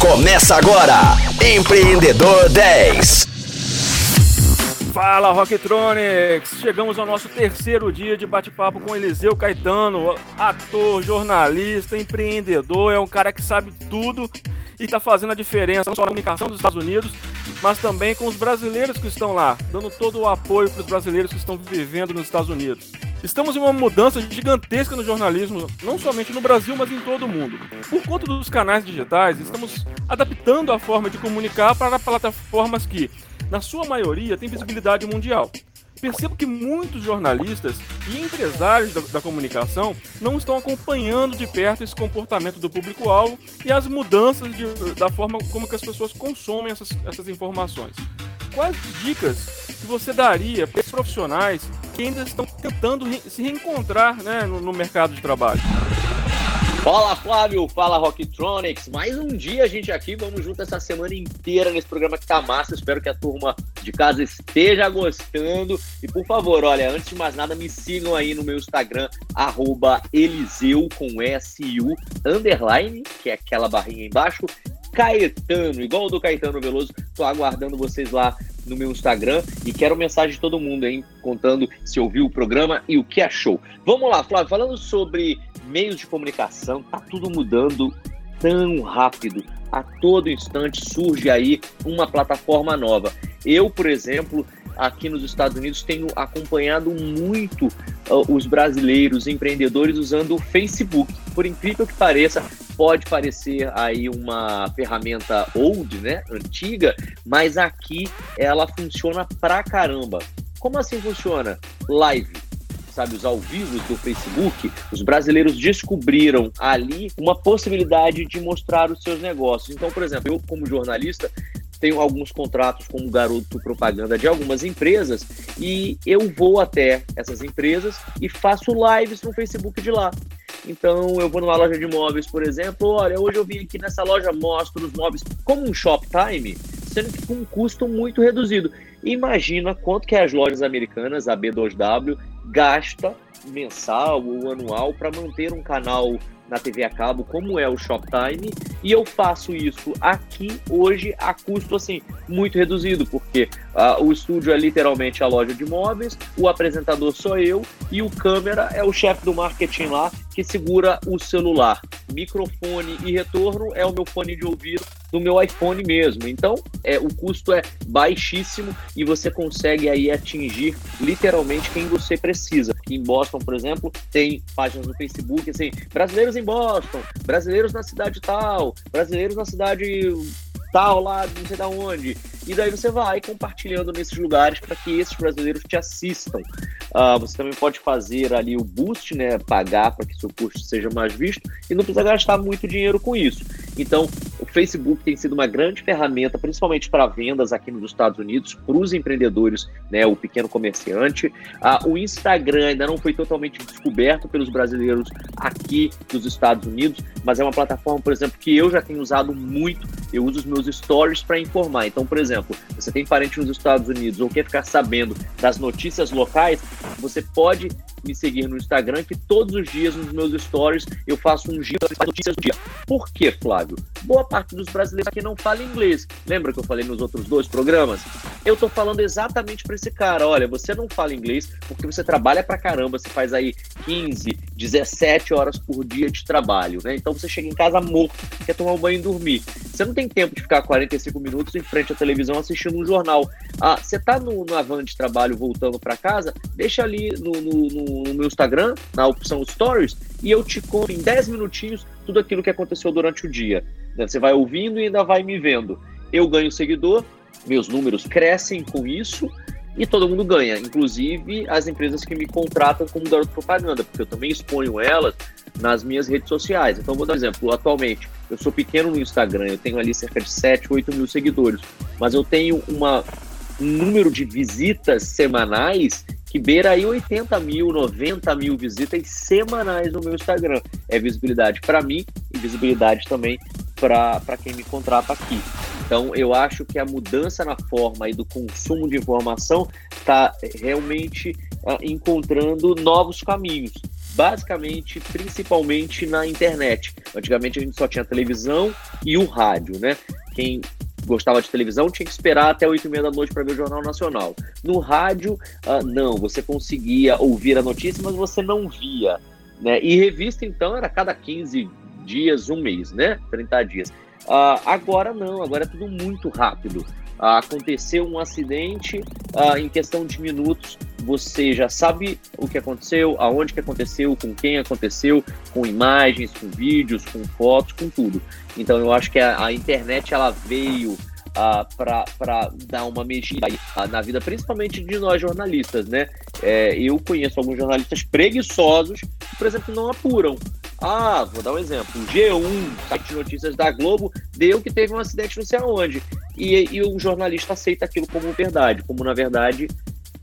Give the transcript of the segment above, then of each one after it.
Começa agora, Empreendedor 10. Fala Rocktronics! Chegamos ao nosso terceiro dia de bate-papo com Eliseu Caetano, ator, jornalista, empreendedor, é um cara que sabe tudo e está fazendo a diferença não só na comunicação dos Estados Unidos, mas também com os brasileiros que estão lá, dando todo o apoio para os brasileiros que estão vivendo nos Estados Unidos. Estamos em uma mudança gigantesca no jornalismo, não somente no Brasil, mas em todo o mundo. Por conta dos canais digitais, estamos adaptando a forma de comunicar para plataformas que, na sua maioria, têm visibilidade mundial. Percebo que muitos jornalistas e empresários da, da comunicação não estão acompanhando de perto esse comportamento do público-alvo e as mudanças de, da forma como que as pessoas consomem essas, essas informações. Quais dicas que você daria para os profissionais que ainda estão tentando se reencontrar né, no, no mercado de trabalho? Fala Flávio, fala Rocktronics. Mais um dia a gente aqui, vamos junto essa semana inteira nesse programa que tá massa. Espero que a turma de casa esteja gostando. E por favor, olha, antes de mais nada, me sigam aí no meu Instagram, arroba Eliseu com underline, que é aquela barrinha embaixo, Caetano, igual o do Caetano Veloso. Tô aguardando vocês lá no meu Instagram e quero mensagem de todo mundo, hein? Contando se ouviu o programa e o que achou. Vamos lá, Flávio, falando sobre meios de comunicação, tá tudo mudando tão rápido. A todo instante surge aí uma plataforma nova. Eu, por exemplo, aqui nos Estados Unidos tenho acompanhado muito uh, os brasileiros empreendedores usando o Facebook. Por incrível que pareça, pode parecer aí uma ferramenta old, né, antiga, mas aqui ela funciona pra caramba. Como assim funciona? Live sabe, os ao vivos do Facebook, os brasileiros descobriram ali uma possibilidade de mostrar os seus negócios. Então, por exemplo, eu como jornalista tenho alguns contratos como garoto propaganda de algumas empresas e eu vou até essas empresas e faço lives no Facebook de lá. Então eu vou numa loja de móveis, por exemplo, olha, hoje eu vim aqui nessa loja, mostro os móveis como um Shoptime, sendo que com um custo muito reduzido. Imagina quanto que as lojas americanas, a B2W, gasta mensal ou anual para manter um canal na TV a cabo, como é o Shoptime, e eu faço isso aqui hoje a custo assim muito reduzido, porque uh, o estúdio é literalmente a loja de móveis, o apresentador sou eu e o câmera é o chefe do marketing lá que segura o celular. Microfone e retorno é o meu fone de ouvido do meu iPhone mesmo. Então, é, o custo é baixíssimo e você consegue aí atingir literalmente quem você precisa. Em Boston, por exemplo, tem páginas no Facebook assim, brasileiros em Boston, brasileiros na cidade tal, brasileiros na cidade tal lá, não sei da onde. E daí você vai compartilhando nesses lugares para que esses brasileiros te assistam. Uh, você também pode fazer ali o boost, né? Pagar para que seu post seja mais visto e não precisa gastar muito dinheiro com isso. Então, o Facebook tem sido uma grande ferramenta, principalmente para vendas aqui nos Estados Unidos, para os empreendedores, né? O pequeno comerciante. Uh, o Instagram ainda não foi totalmente descoberto pelos brasileiros aqui nos Estados Unidos, mas é uma plataforma, por exemplo, que eu já tenho usado muito. Eu uso os meus stories para informar. Então, por exemplo, você tem parente nos Estados Unidos ou quer ficar sabendo das notícias locais, você pode me seguir no Instagram, que todos os dias nos meus stories eu faço um giro das notícias do dia. Por quê, Flávio? Boa parte dos brasileiros aqui não fala inglês. Lembra que eu falei nos outros dois programas? Eu tô falando exatamente para esse cara. Olha, você não fala inglês porque você trabalha pra caramba, você faz aí 15, 17 horas por dia de trabalho, né? Então você chega em casa morto, quer tomar um banho e dormir. Você não tem tempo de ficar 45 minutos em frente à televisão assistindo um jornal. Ah, você tá no, na van de trabalho voltando para casa, deixa ali no, no, no, meu Instagram, na opção Stories, e eu te conto em 10 minutinhos tudo aquilo que aconteceu durante o dia. Você vai ouvindo e ainda vai me vendo. Eu ganho seguidor, meus números crescem com isso e todo mundo ganha, inclusive as empresas que me contratam como garoto propaganda, porque eu também exponho elas nas minhas redes sociais. Então, vou dar um exemplo. Atualmente, eu sou pequeno no Instagram, eu tenho ali cerca de 7, 8 mil seguidores, mas eu tenho uma, um número de visitas semanais que beira aí 80 mil, 90 mil visitas semanais no meu Instagram. É visibilidade para mim e visibilidade também para quem me contrata aqui. Então, eu acho que a mudança na forma aí do consumo de informação está realmente uh, encontrando novos caminhos basicamente, principalmente na internet. Antigamente a gente só tinha televisão e o rádio, né? Quem gostava de televisão tinha que esperar até 8 e meia da noite para ver o Jornal Nacional. No rádio, uh, não, você conseguia ouvir a notícia, mas você não via. Né? E revista, então, era cada 15 dias, um mês, né? 30 dias. Uh, agora não, agora é tudo muito rápido. Uh, aconteceu um acidente, em questão de minutos, você já sabe o que aconteceu, aonde que aconteceu, com quem aconteceu, com imagens, com vídeos, com fotos, com tudo. Então eu acho que a, a internet ela veio uh, para dar uma mexida uh, na vida, principalmente de nós jornalistas, né? É, eu conheço alguns jornalistas preguiçosos que, por exemplo, não apuram. Ah, vou dar um exemplo. O G1, site de notícias da Globo, deu que teve um acidente não sei aonde. E, e o jornalista aceita aquilo como verdade, como na verdade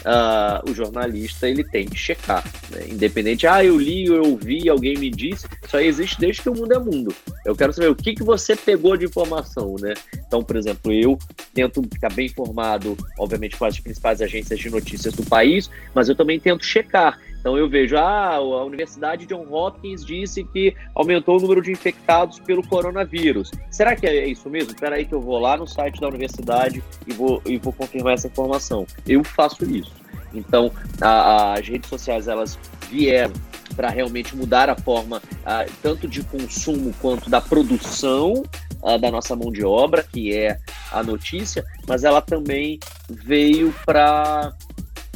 uh, o jornalista ele tem que checar. Né? Independente, ah, eu li, eu ouvi, alguém me disse, isso aí existe desde que o mundo é mundo. Eu quero saber o que, que você pegou de informação, né? Então, por exemplo, eu tento ficar bem informado, obviamente, com as principais agências de notícias do país, mas eu também tento checar. Então eu vejo, ah, a Universidade John Hopkins disse que aumentou o número de infectados pelo coronavírus. Será que é isso mesmo? Espera aí que eu vou lá no site da universidade e vou, e vou confirmar essa informação. Eu faço isso. Então, a, as redes sociais, elas vieram para realmente mudar a forma a, tanto de consumo quanto da produção a, da nossa mão de obra, que é a notícia, mas ela também veio para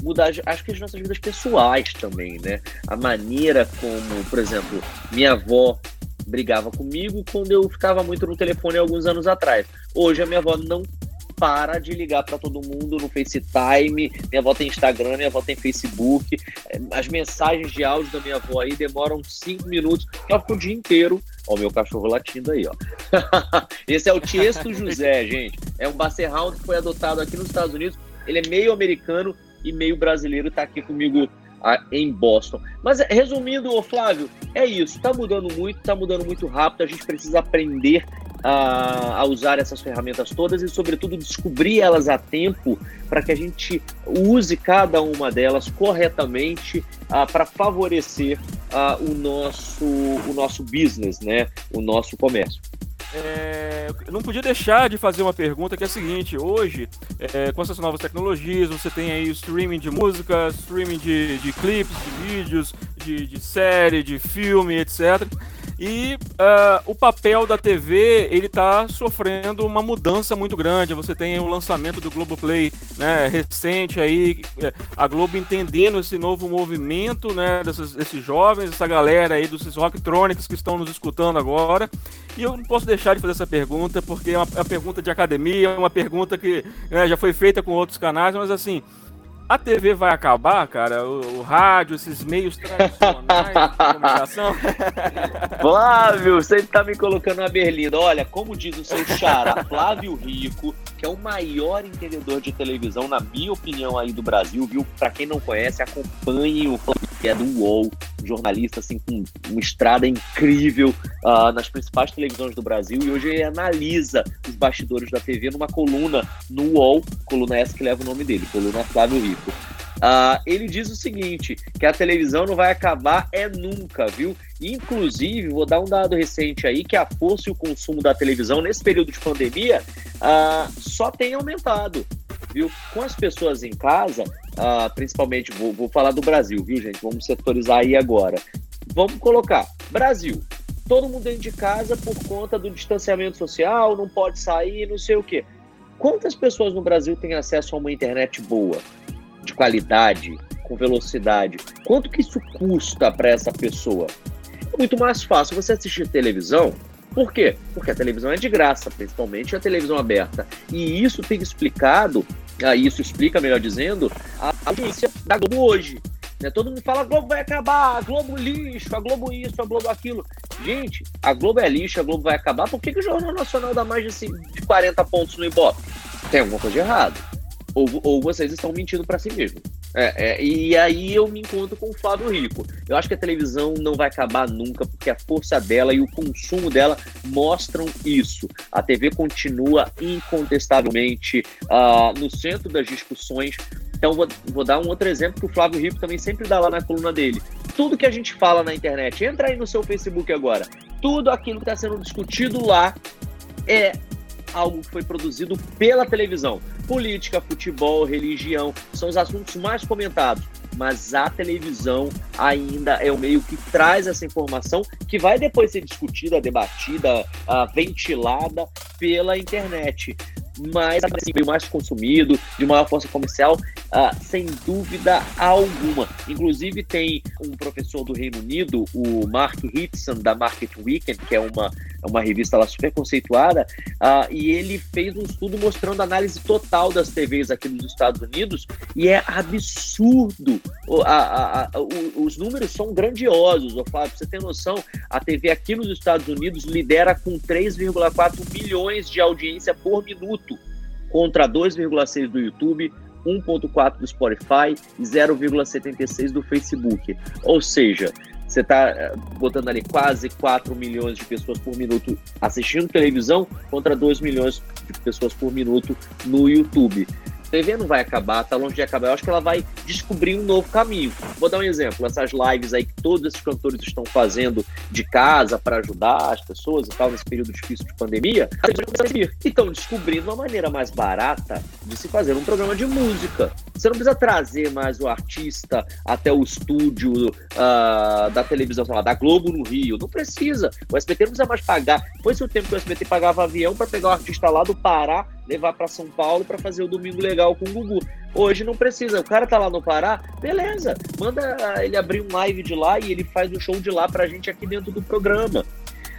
mudar, acho que as nossas vidas pessoais também, né? A maneira como, por exemplo, minha avó brigava comigo quando eu ficava muito no telefone alguns anos atrás. Hoje a minha avó não para de ligar para todo mundo no FaceTime. Minha avó tem Instagram, minha avó tem Facebook. As mensagens de áudio da minha avó aí demoram cinco minutos. Ela fica o dia inteiro. Ó, o meu cachorro latindo aí, ó. Esse é o Tiesto José, gente. É um Basset Hound que foi adotado aqui nos Estados Unidos. Ele é meio americano e meio brasileiro está aqui comigo ah, em Boston. Mas resumindo, ô Flávio, é isso. Está mudando muito, está mudando muito rápido. A gente precisa aprender a, a, usar essas ferramentas todas e, sobretudo, descobrir elas a tempo para que a gente use cada uma delas corretamente ah, para favorecer ah, o, nosso, o nosso business, né? o nosso comércio. É, não podia deixar de fazer uma pergunta que é a seguinte: hoje, é, com essas novas tecnologias, você tem aí streaming de música, streaming de, de clipes, de vídeos, de, de série, de filme, etc. E uh, o papel da TV ele está sofrendo uma mudança muito grande. Você tem o lançamento do Globoplay né, recente aí, é, a Globo entendendo esse novo movimento né, desses, desses jovens, essa galera aí dos rocktronics que estão nos escutando agora. E eu não posso deixar de fazer essa pergunta, porque é uma, é uma pergunta de academia, é uma pergunta que né, já foi feita com outros canais, mas assim, a TV vai acabar, cara? O, o rádio, esses meios tradicionais de comunicação? Flávio, você tá me colocando na berlinda. Olha, como diz o seu xará, Flávio Rico, que é o maior entendedor de televisão, na minha opinião, aí do Brasil, viu? Pra quem não conhece, acompanhe o Flávio, que é do UOL, jornalista assim com uma estrada incrível uh, nas principais televisões do Brasil e hoje ele analisa os bastidores da TV numa coluna no UOL, coluna essa que leva o nome dele, coluna Flávio Rico. Uh, ele diz o seguinte: que a televisão não vai acabar é nunca, viu? Inclusive, vou dar um dado recente aí que a força e o consumo da televisão nesse período de pandemia uh, só tem aumentado viu? Com as pessoas em casa, uh, principalmente, vou, vou falar do Brasil, viu, gente? Vamos setorizar aí agora. Vamos colocar, Brasil, todo mundo dentro de casa por conta do distanciamento social, não pode sair, não sei o quê. Quantas pessoas no Brasil têm acesso a uma internet boa, de qualidade, com velocidade? Quanto que isso custa para essa pessoa? É muito mais fácil você assistir televisão por quê? Porque a televisão é de graça, principalmente a televisão aberta. E isso tem explicado, ah, isso explica, melhor dizendo, a audiência da Globo hoje. Né? Todo mundo fala, a Globo vai acabar, a Globo lixo, a Globo isso, a Globo aquilo. Gente, a Globo é lixo, a Globo vai acabar. Por que, que o Jornal Nacional dá mais de, de 40 pontos no Ibope? Tem alguma coisa de errado. Ou, ou vocês estão mentindo para si mesmo. É, é, e aí eu me encontro com o Flávio Rico. Eu acho que a televisão não vai acabar nunca, porque a força dela e o consumo dela mostram isso. A TV continua incontestavelmente uh, no centro das discussões. Então, vou, vou, dar um outro exemplo que o Flávio Rico também sempre dá lá na coluna dele. tudo que a gente fala na internet. Entra aí no seu Facebook agora. Tudo aquilo que está sendo discutido lá é algo que foi produzido pela televisão. Política, futebol, religião são os assuntos mais comentados. Mas a televisão ainda é o meio que traz essa informação que vai depois ser discutida, debatida, uh, ventilada pela internet mas assim, mais consumido, de maior força comercial, uh, sem dúvida alguma. Inclusive tem um professor do Reino Unido, o Mark Hitson, da Market Weekend, que é uma, é uma revista lá super conceituada, uh, e ele fez um estudo mostrando a análise total das TVs aqui nos Estados Unidos, e é absurdo. O, a, a, o, os números são grandiosos, ô Fábio, você tem noção, a TV aqui nos Estados Unidos lidera com 3,4 milhões de audiência por minuto, contra 2,6 do YouTube, 1,4 do Spotify e 0,76 do Facebook. Ou seja, você está eh, botando ali quase 4 milhões de pessoas por minuto assistindo televisão contra 2 milhões de pessoas por minuto no YouTube. TV não vai acabar, tá longe de acabar. Eu acho que ela vai descobrir um novo caminho. Vou dar um exemplo: essas lives aí que todos esses cantores estão fazendo de casa para ajudar as pessoas e tal, nesse período difícil de pandemia, e estão descobrindo uma maneira mais barata de se fazer um programa de música. Você não precisa trazer mais o artista até o estúdio uh, da televisão, sei lá, da Globo no Rio. Não precisa. O SBT não precisa mais pagar. Foi-se o tempo que o SBT pagava avião para pegar o artista lá do Pará levar para São Paulo para fazer o domingo legal com o Gugu. Hoje não precisa. O cara tá lá no Pará, beleza. Manda ele abrir um live de lá e ele faz o show de lá pra gente aqui dentro do programa.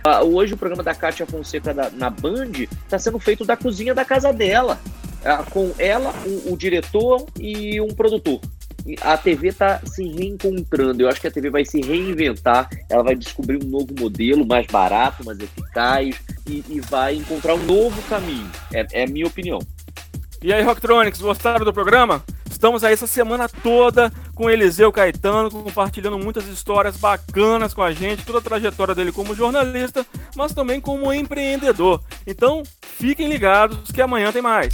Uh, hoje o programa da Kátia Fonseca da, na Band está sendo feito da cozinha da casa dela. Uh, com ela, o, o diretor e um produtor a TV está se reencontrando. Eu acho que a TV vai se reinventar, ela vai descobrir um novo modelo mais barato, mais eficaz e, e vai encontrar um novo caminho. É, é a minha opinião. E aí, Rocktronics, gostaram do programa? Estamos aí essa semana toda com Eliseu Caetano, compartilhando muitas histórias bacanas com a gente, toda a trajetória dele como jornalista, mas também como empreendedor. Então, fiquem ligados que amanhã tem mais.